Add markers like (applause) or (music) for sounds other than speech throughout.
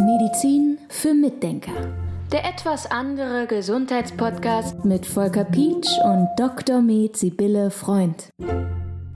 Medizin für Mitdenker. Der etwas andere Gesundheitspodcast mit Volker Pietsch und Dr. Med Sibylle Freund.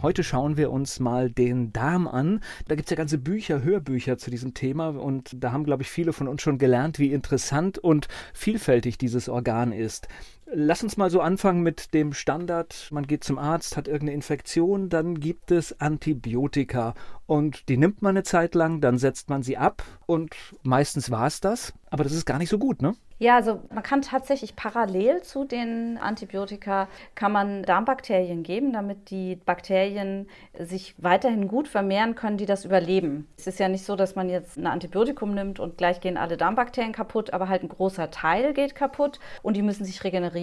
Heute schauen wir uns mal den Darm an. Da gibt es ja ganze Bücher, Hörbücher zu diesem Thema und da haben, glaube ich, viele von uns schon gelernt, wie interessant und vielfältig dieses Organ ist. Lass uns mal so anfangen mit dem Standard. Man geht zum Arzt, hat irgendeine Infektion, dann gibt es Antibiotika und die nimmt man eine Zeit lang, dann setzt man sie ab und meistens war es das. Aber das ist gar nicht so gut, ne? Ja, also man kann tatsächlich parallel zu den Antibiotika kann man Darmbakterien geben, damit die Bakterien sich weiterhin gut vermehren können, die das überleben. Es ist ja nicht so, dass man jetzt ein Antibiotikum nimmt und gleich gehen alle Darmbakterien kaputt, aber halt ein großer Teil geht kaputt und die müssen sich regenerieren.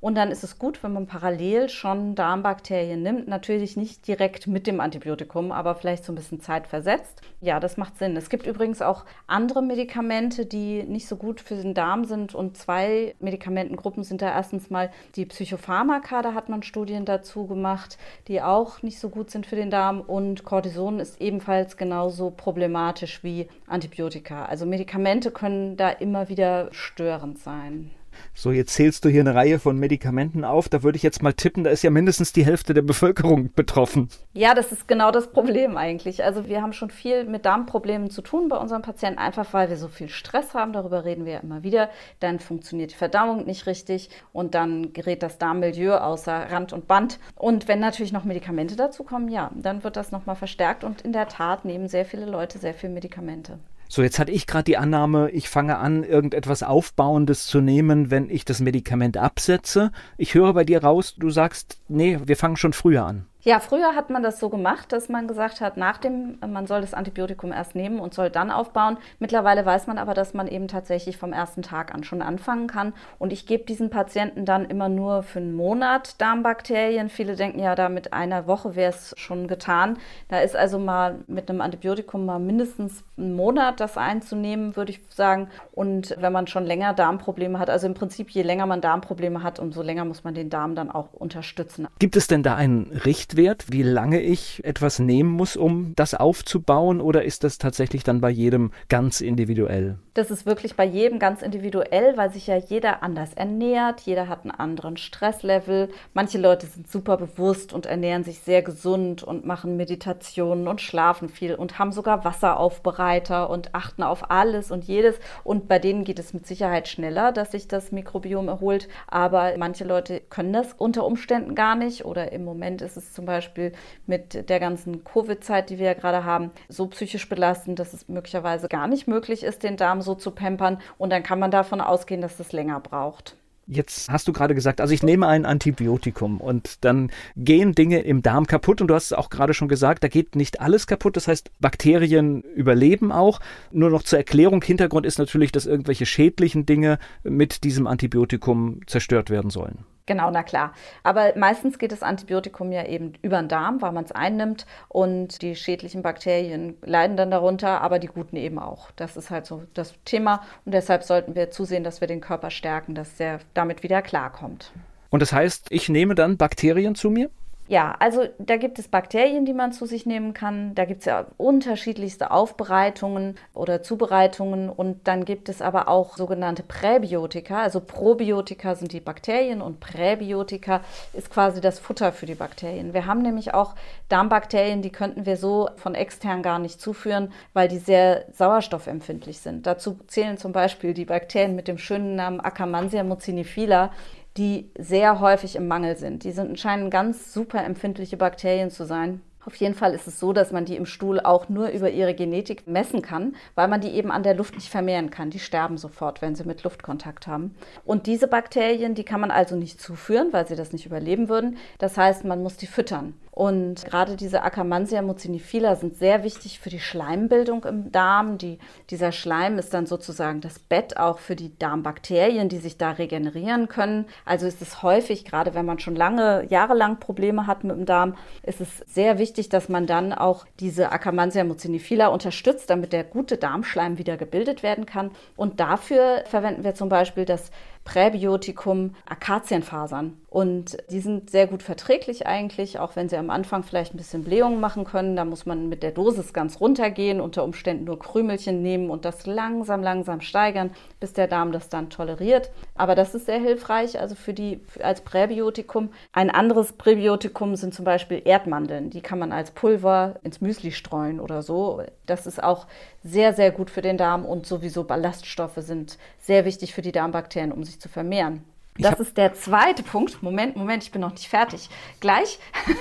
Und dann ist es gut, wenn man parallel schon Darmbakterien nimmt. Natürlich nicht direkt mit dem Antibiotikum, aber vielleicht so ein bisschen Zeit versetzt. Ja, das macht Sinn. Es gibt übrigens auch andere Medikamente, die nicht so gut für den Darm sind. Und zwei Medikamentengruppen sind da erstens mal die Psychopharmaka, da hat man Studien dazu gemacht, die auch nicht so gut sind für den Darm. Und Cortison ist ebenfalls genauso problematisch wie Antibiotika. Also Medikamente können da immer wieder störend sein. So, jetzt zählst du hier eine Reihe von Medikamenten auf. Da würde ich jetzt mal tippen, da ist ja mindestens die Hälfte der Bevölkerung betroffen. Ja, das ist genau das Problem eigentlich. Also wir haben schon viel mit Darmproblemen zu tun bei unseren Patienten, einfach weil wir so viel Stress haben. Darüber reden wir ja immer wieder. Dann funktioniert die Verdauung nicht richtig und dann gerät das Darmmilieu außer Rand und Band. Und wenn natürlich noch Medikamente dazu kommen, ja, dann wird das nochmal verstärkt. Und in der Tat nehmen sehr viele Leute sehr viel Medikamente. So, jetzt hatte ich gerade die Annahme, ich fange an, irgendetwas Aufbauendes zu nehmen, wenn ich das Medikament absetze. Ich höre bei dir raus, du sagst, nee, wir fangen schon früher an. Ja, früher hat man das so gemacht, dass man gesagt hat, nach dem, man soll das Antibiotikum erst nehmen und soll dann aufbauen. Mittlerweile weiß man aber, dass man eben tatsächlich vom ersten Tag an schon anfangen kann. Und ich gebe diesen Patienten dann immer nur für einen Monat Darmbakterien. Viele denken ja, da mit einer Woche wäre es schon getan. Da ist also mal mit einem Antibiotikum mal mindestens einen Monat das einzunehmen, würde ich sagen. Und wenn man schon länger Darmprobleme hat, also im Prinzip je länger man Darmprobleme hat, umso länger muss man den Darm dann auch unterstützen. Gibt es denn da einen Richt Richtwert, wie lange ich etwas nehmen muss, um das aufzubauen? Oder ist das tatsächlich dann bei jedem ganz individuell? Das ist wirklich bei jedem ganz individuell, weil sich ja jeder anders ernährt. Jeder hat einen anderen Stresslevel. Manche Leute sind super bewusst und ernähren sich sehr gesund und machen Meditationen und schlafen viel und haben sogar Wasseraufbereiter und achten auf alles und jedes. Und bei denen geht es mit Sicherheit schneller, dass sich das Mikrobiom erholt. Aber manche Leute können das unter Umständen gar nicht oder im Moment ist es zum Beispiel mit der ganzen Covid-Zeit, die wir ja gerade haben, so psychisch belastend, dass es möglicherweise gar nicht möglich ist, den Darm so zu pampern. Und dann kann man davon ausgehen, dass das länger braucht. Jetzt hast du gerade gesagt, also ich nehme ein Antibiotikum und dann gehen Dinge im Darm kaputt und du hast es auch gerade schon gesagt, da geht nicht alles kaputt, das heißt Bakterien überleben auch. Nur noch zur Erklärung, Hintergrund ist natürlich, dass irgendwelche schädlichen Dinge mit diesem Antibiotikum zerstört werden sollen. Genau, na klar. Aber meistens geht das Antibiotikum ja eben über den Darm, weil man es einnimmt und die schädlichen Bakterien leiden dann darunter, aber die guten eben auch. Das ist halt so das Thema und deshalb sollten wir zusehen, dass wir den Körper stärken, dass er damit wieder klarkommt. Und das heißt, ich nehme dann Bakterien zu mir? Ja, also da gibt es Bakterien, die man zu sich nehmen kann. Da gibt es ja unterschiedlichste Aufbereitungen oder Zubereitungen. Und dann gibt es aber auch sogenannte Präbiotika. Also Probiotika sind die Bakterien und Präbiotika ist quasi das Futter für die Bakterien. Wir haben nämlich auch Darmbakterien, die könnten wir so von extern gar nicht zuführen, weil die sehr sauerstoffempfindlich sind. Dazu zählen zum Beispiel die Bakterien mit dem schönen Namen Akkermansia mucinifila die sehr häufig im Mangel sind. Die sind, scheinen ganz super empfindliche Bakterien zu sein. Auf jeden Fall ist es so, dass man die im Stuhl auch nur über ihre Genetik messen kann, weil man die eben an der Luft nicht vermehren kann. Die sterben sofort, wenn sie mit Luftkontakt haben. Und diese Bakterien, die kann man also nicht zuführen, weil sie das nicht überleben würden. Das heißt, man muss die füttern. Und gerade diese Akkermansia mucinifila sind sehr wichtig für die Schleimbildung im Darm. Die, dieser Schleim ist dann sozusagen das Bett auch für die Darmbakterien, die sich da regenerieren können. Also ist es häufig, gerade wenn man schon lange, jahrelang Probleme hat mit dem Darm, ist es sehr wichtig, dass man dann auch diese Akkermansia mucinifila unterstützt, damit der gute Darmschleim wieder gebildet werden kann. Und dafür verwenden wir zum Beispiel das Präbiotikum Akazienfasern. Und die sind sehr gut verträglich eigentlich, auch wenn sie am Anfang vielleicht ein bisschen Blähungen machen können. Da muss man mit der Dosis ganz runtergehen, unter Umständen nur Krümelchen nehmen und das langsam, langsam steigern, bis der Darm das dann toleriert. Aber das ist sehr hilfreich, also für die als Präbiotikum. Ein anderes Präbiotikum sind zum Beispiel Erdmandeln. Die kann man als Pulver ins Müsli streuen oder so. Das ist auch sehr, sehr gut für den Darm und sowieso Ballaststoffe sind sehr wichtig für die Darmbakterien, um sich zu vermehren. Das ist der zweite Punkt. Moment, Moment, ich bin noch nicht fertig. Gleich.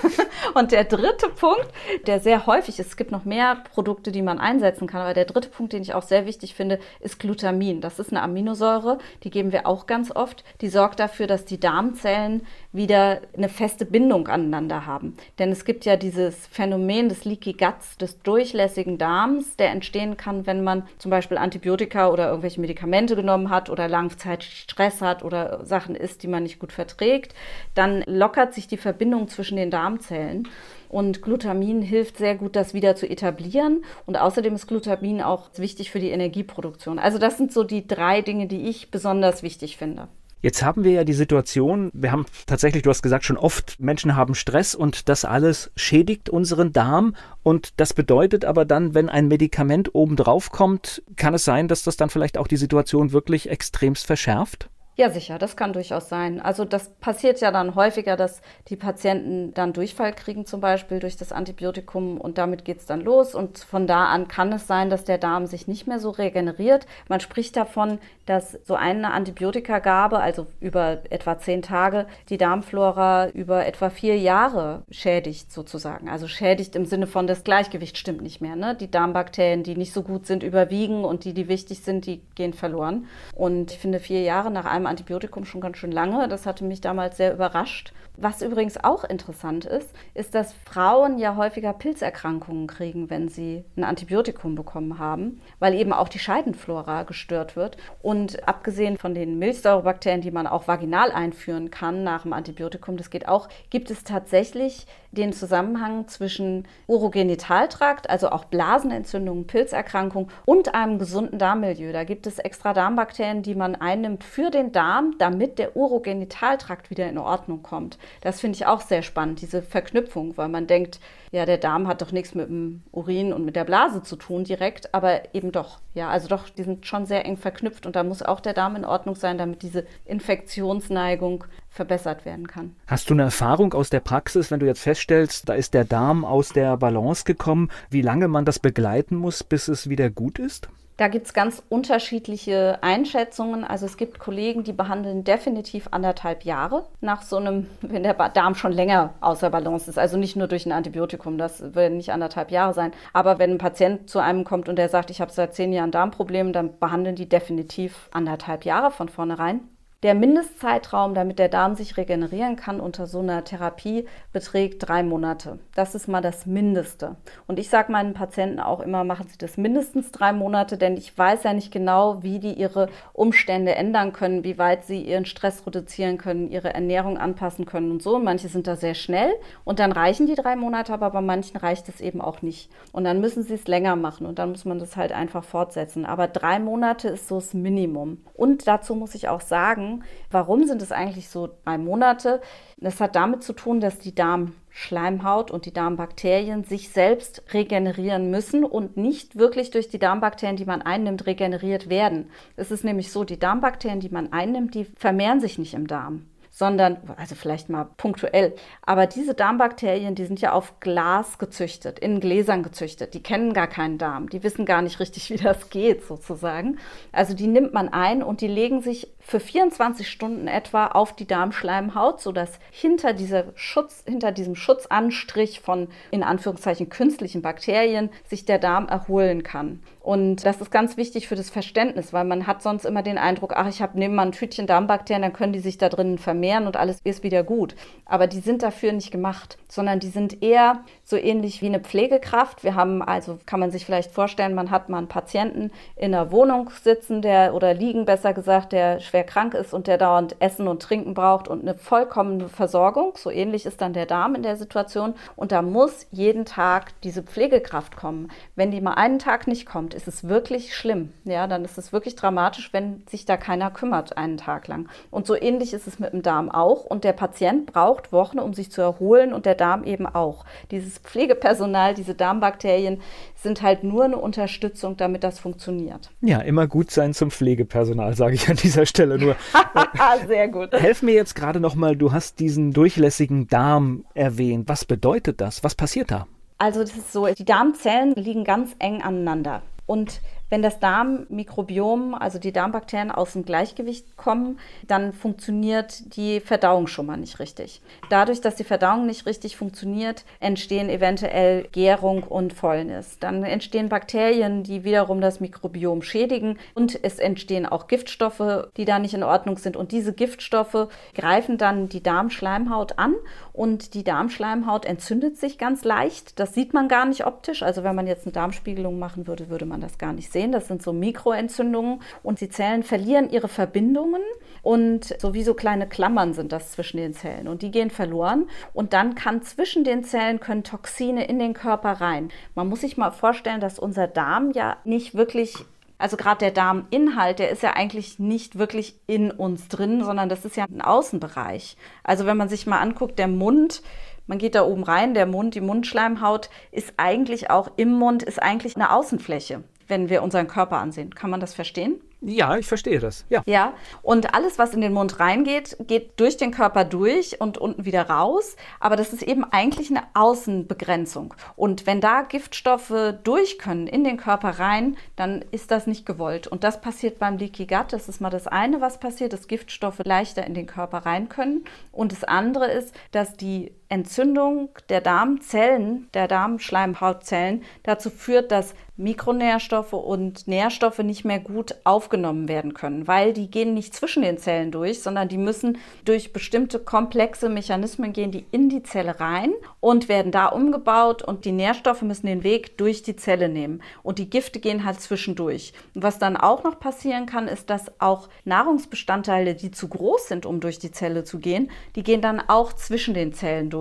(laughs) und der dritte Punkt, der sehr häufig ist, es gibt noch mehr Produkte, die man einsetzen kann, aber der dritte Punkt, den ich auch sehr wichtig finde, ist Glutamin. Das ist eine Aminosäure, die geben wir auch ganz oft. Die sorgt dafür, dass die Darmzellen wieder eine feste Bindung aneinander haben. Denn es gibt ja dieses Phänomen des Leaky Guts, des durchlässigen Darms, der entstehen kann, wenn man zum Beispiel Antibiotika oder irgendwelche Medikamente genommen hat oder langzeitig Stress hat oder Sachen Sachen isst, die man nicht gut verträgt, dann lockert sich die Verbindung zwischen den Darmzellen. Und Glutamin hilft sehr gut, das wieder zu etablieren. Und außerdem ist Glutamin auch wichtig für die Energieproduktion. Also das sind so die drei Dinge, die ich besonders wichtig finde. Jetzt haben wir ja die Situation, wir haben tatsächlich, du hast gesagt, schon oft Menschen haben Stress und das alles schädigt unseren Darm. Und das bedeutet aber dann, wenn ein Medikament obendrauf kommt, kann es sein, dass das dann vielleicht auch die Situation wirklich extremst verschärft? Ja, sicher, das kann durchaus sein. Also das passiert ja dann häufiger, dass die Patienten dann Durchfall kriegen, zum Beispiel durch das Antibiotikum und damit geht es dann los. Und von da an kann es sein, dass der Darm sich nicht mehr so regeneriert. Man spricht davon, dass so eine Antibiotikagabe, also über etwa zehn Tage, die Darmflora über etwa vier Jahre schädigt sozusagen. Also schädigt im Sinne von, das Gleichgewicht stimmt nicht mehr. Ne? Die Darmbakterien, die nicht so gut sind, überwiegen und die, die wichtig sind, die gehen verloren. Und ich finde, vier Jahre nach einem Antibiotikum schon ganz schön lange. Das hatte mich damals sehr überrascht. Was übrigens auch interessant ist, ist, dass Frauen ja häufiger Pilzerkrankungen kriegen, wenn sie ein Antibiotikum bekommen haben, weil eben auch die Scheidenflora gestört wird. Und abgesehen von den Milchsäurebakterien, die man auch vaginal einführen kann nach dem Antibiotikum, das geht auch, gibt es tatsächlich den Zusammenhang zwischen Urogenitaltrakt, also auch Blasenentzündungen, Pilzerkrankungen und einem gesunden Darmmilieu. Da gibt es extra Darmbakterien, die man einnimmt für den Darm, damit der Urogenitaltrakt wieder in Ordnung kommt. Das finde ich auch sehr spannend, diese Verknüpfung, weil man denkt, ja, der Darm hat doch nichts mit dem Urin und mit der Blase zu tun direkt, aber eben doch. Ja, also doch, die sind schon sehr eng verknüpft und da muss auch der Darm in Ordnung sein, damit diese Infektionsneigung verbessert werden kann. Hast du eine Erfahrung aus der Praxis, wenn du jetzt feststellst, da ist der Darm aus der Balance gekommen, wie lange man das begleiten muss, bis es wieder gut ist? Da gibt es ganz unterschiedliche Einschätzungen. Also es gibt Kollegen, die behandeln definitiv anderthalb Jahre nach so einem, wenn der Darm schon länger außer Balance ist. Also nicht nur durch ein Antibiotikum, das werden nicht anderthalb Jahre sein. Aber wenn ein Patient zu einem kommt und der sagt, ich habe seit zehn Jahren Darmprobleme, dann behandeln die definitiv anderthalb Jahre von vornherein. Der Mindestzeitraum, damit der Darm sich regenerieren kann unter so einer Therapie, beträgt drei Monate. Das ist mal das Mindeste. Und ich sage meinen Patienten auch immer, machen Sie das mindestens drei Monate, denn ich weiß ja nicht genau, wie die ihre Umstände ändern können, wie weit sie ihren Stress reduzieren können, ihre Ernährung anpassen können und so. Und manche sind da sehr schnell und dann reichen die drei Monate, aber bei manchen reicht es eben auch nicht. Und dann müssen sie es länger machen und dann muss man das halt einfach fortsetzen. Aber drei Monate ist so das Minimum. Und dazu muss ich auch sagen, Warum sind es eigentlich so drei Monate? Das hat damit zu tun, dass die Darmschleimhaut und die Darmbakterien sich selbst regenerieren müssen und nicht wirklich durch die Darmbakterien, die man einnimmt, regeneriert werden. Es ist nämlich so, die Darmbakterien, die man einnimmt, die vermehren sich nicht im Darm sondern, also vielleicht mal punktuell, aber diese Darmbakterien, die sind ja auf Glas gezüchtet, in Gläsern gezüchtet, die kennen gar keinen Darm, die wissen gar nicht richtig, wie das geht sozusagen. Also die nimmt man ein und die legen sich für 24 Stunden etwa auf die Darmschleimhaut, sodass hinter, dieser Schutz, hinter diesem Schutzanstrich von in Anführungszeichen künstlichen Bakterien sich der Darm erholen kann. Und das ist ganz wichtig für das Verständnis, weil man hat sonst immer den Eindruck, ach, ich habe mal ein Tütchen Darmbakterien, dann können die sich da drinnen vermehren und alles ist wieder gut. Aber die sind dafür nicht gemacht, sondern die sind eher so ähnlich wie eine Pflegekraft. Wir haben also, kann man sich vielleicht vorstellen, man hat mal einen Patienten in einer Wohnung sitzen, der oder liegen besser gesagt, der schwer schwer krank ist und der dauernd Essen und Trinken braucht und eine vollkommene Versorgung. So ähnlich ist dann der Darm in der Situation. Und da muss jeden Tag diese Pflegekraft kommen. Wenn die mal einen Tag nicht kommt, ist es wirklich schlimm. Ja, dann ist es wirklich dramatisch, wenn sich da keiner kümmert einen Tag lang. Und so ähnlich ist es mit dem Darm auch. Und der Patient braucht Wochen, um sich zu erholen und der Darm eben auch. Dieses Pflegepersonal, diese Darmbakterien sind halt nur eine Unterstützung, damit das funktioniert. Ja, immer gut sein zum Pflegepersonal, sage ich an dieser Stelle nur. (laughs) Sehr gut. Helf mir jetzt gerade nochmal, du hast diesen durchlässigen Darm erwähnt. Was bedeutet das? Was passiert da? Also das ist so, die Darmzellen liegen ganz eng aneinander. Und wenn das Darmmikrobiom, also die Darmbakterien aus dem Gleichgewicht kommen, dann funktioniert die Verdauung schon mal nicht richtig. Dadurch, dass die Verdauung nicht richtig funktioniert, entstehen eventuell Gärung und Fäulnis. Dann entstehen Bakterien, die wiederum das Mikrobiom schädigen und es entstehen auch Giftstoffe, die da nicht in Ordnung sind. Und diese Giftstoffe greifen dann die Darmschleimhaut an und die Darmschleimhaut entzündet sich ganz leicht. Das sieht man gar nicht optisch. Also wenn man jetzt eine Darmspiegelung machen würde, würde man das gar nicht sehen sehen. Das sind so Mikroentzündungen und die Zellen verlieren ihre Verbindungen und so wie so kleine Klammern sind das zwischen den Zellen und die gehen verloren und dann kann zwischen den Zellen können Toxine in den Körper rein. Man muss sich mal vorstellen, dass unser Darm ja nicht wirklich also gerade der Darminhalt, der ist ja eigentlich nicht wirklich in uns drin, sondern das ist ja ein Außenbereich. Also wenn man sich mal anguckt, der Mund, man geht da oben rein, der Mund, die Mundschleimhaut ist eigentlich auch im Mund, ist eigentlich eine Außenfläche wenn wir unseren Körper ansehen. Kann man das verstehen? Ja, ich verstehe das. Ja. Ja. Und alles, was in den Mund reingeht, geht durch den Körper durch und unten wieder raus. Aber das ist eben eigentlich eine Außenbegrenzung. Und wenn da Giftstoffe durch können in den Körper rein, dann ist das nicht gewollt. Und das passiert beim Leaky Gut. Das ist mal das eine, was passiert, dass Giftstoffe leichter in den Körper rein können. Und das andere ist, dass die Entzündung der Darmzellen, der Darmschleimhautzellen dazu führt, dass Mikronährstoffe und Nährstoffe nicht mehr gut aufgenommen werden können, weil die gehen nicht zwischen den Zellen durch, sondern die müssen durch bestimmte komplexe Mechanismen gehen, die in die Zelle rein und werden da umgebaut und die Nährstoffe müssen den Weg durch die Zelle nehmen und die Gifte gehen halt zwischendurch. Und was dann auch noch passieren kann, ist, dass auch Nahrungsbestandteile, die zu groß sind, um durch die Zelle zu gehen, die gehen dann auch zwischen den Zellen durch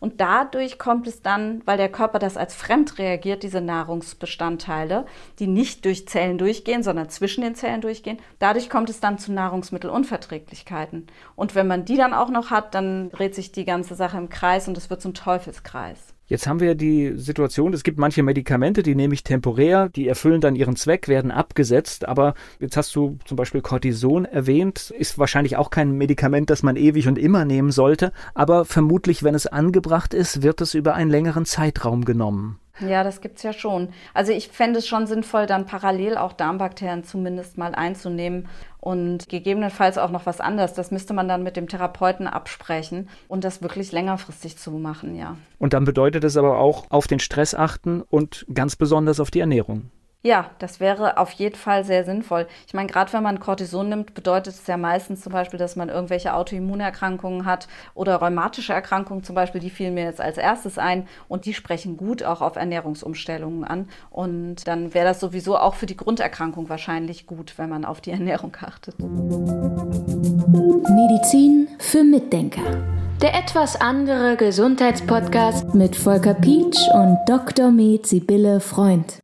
und dadurch kommt es dann, weil der Körper das als fremd reagiert, diese Nahrungsbestandteile Bestandteile, die nicht durch Zellen durchgehen, sondern zwischen den Zellen durchgehen. Dadurch kommt es dann zu Nahrungsmittelunverträglichkeiten. Und wenn man die dann auch noch hat, dann dreht sich die ganze Sache im Kreis und es wird zum Teufelskreis. Jetzt haben wir die Situation, es gibt manche Medikamente, die nehme ich temporär, die erfüllen dann ihren Zweck, werden abgesetzt, aber jetzt hast du zum Beispiel Cortison erwähnt, ist wahrscheinlich auch kein Medikament, das man ewig und immer nehmen sollte, aber vermutlich, wenn es angebracht ist, wird es über einen längeren Zeitraum genommen. Ja, das gibt es ja schon. Also ich fände es schon sinnvoll, dann parallel auch Darmbakterien zumindest mal einzunehmen und gegebenenfalls auch noch was anderes. Das müsste man dann mit dem Therapeuten absprechen und das wirklich längerfristig zu machen, ja. Und dann bedeutet es aber auch auf den Stress achten und ganz besonders auf die Ernährung. Ja, das wäre auf jeden Fall sehr sinnvoll. Ich meine, gerade wenn man Cortison nimmt, bedeutet es ja meistens zum Beispiel, dass man irgendwelche Autoimmunerkrankungen hat oder rheumatische Erkrankungen zum Beispiel, die fielen mir jetzt als erstes ein und die sprechen gut auch auf Ernährungsumstellungen an. Und dann wäre das sowieso auch für die Grunderkrankung wahrscheinlich gut, wenn man auf die Ernährung achtet. Medizin für Mitdenker. Der etwas andere Gesundheitspodcast mit Volker Pietsch und Dr. Med Sibylle Freund.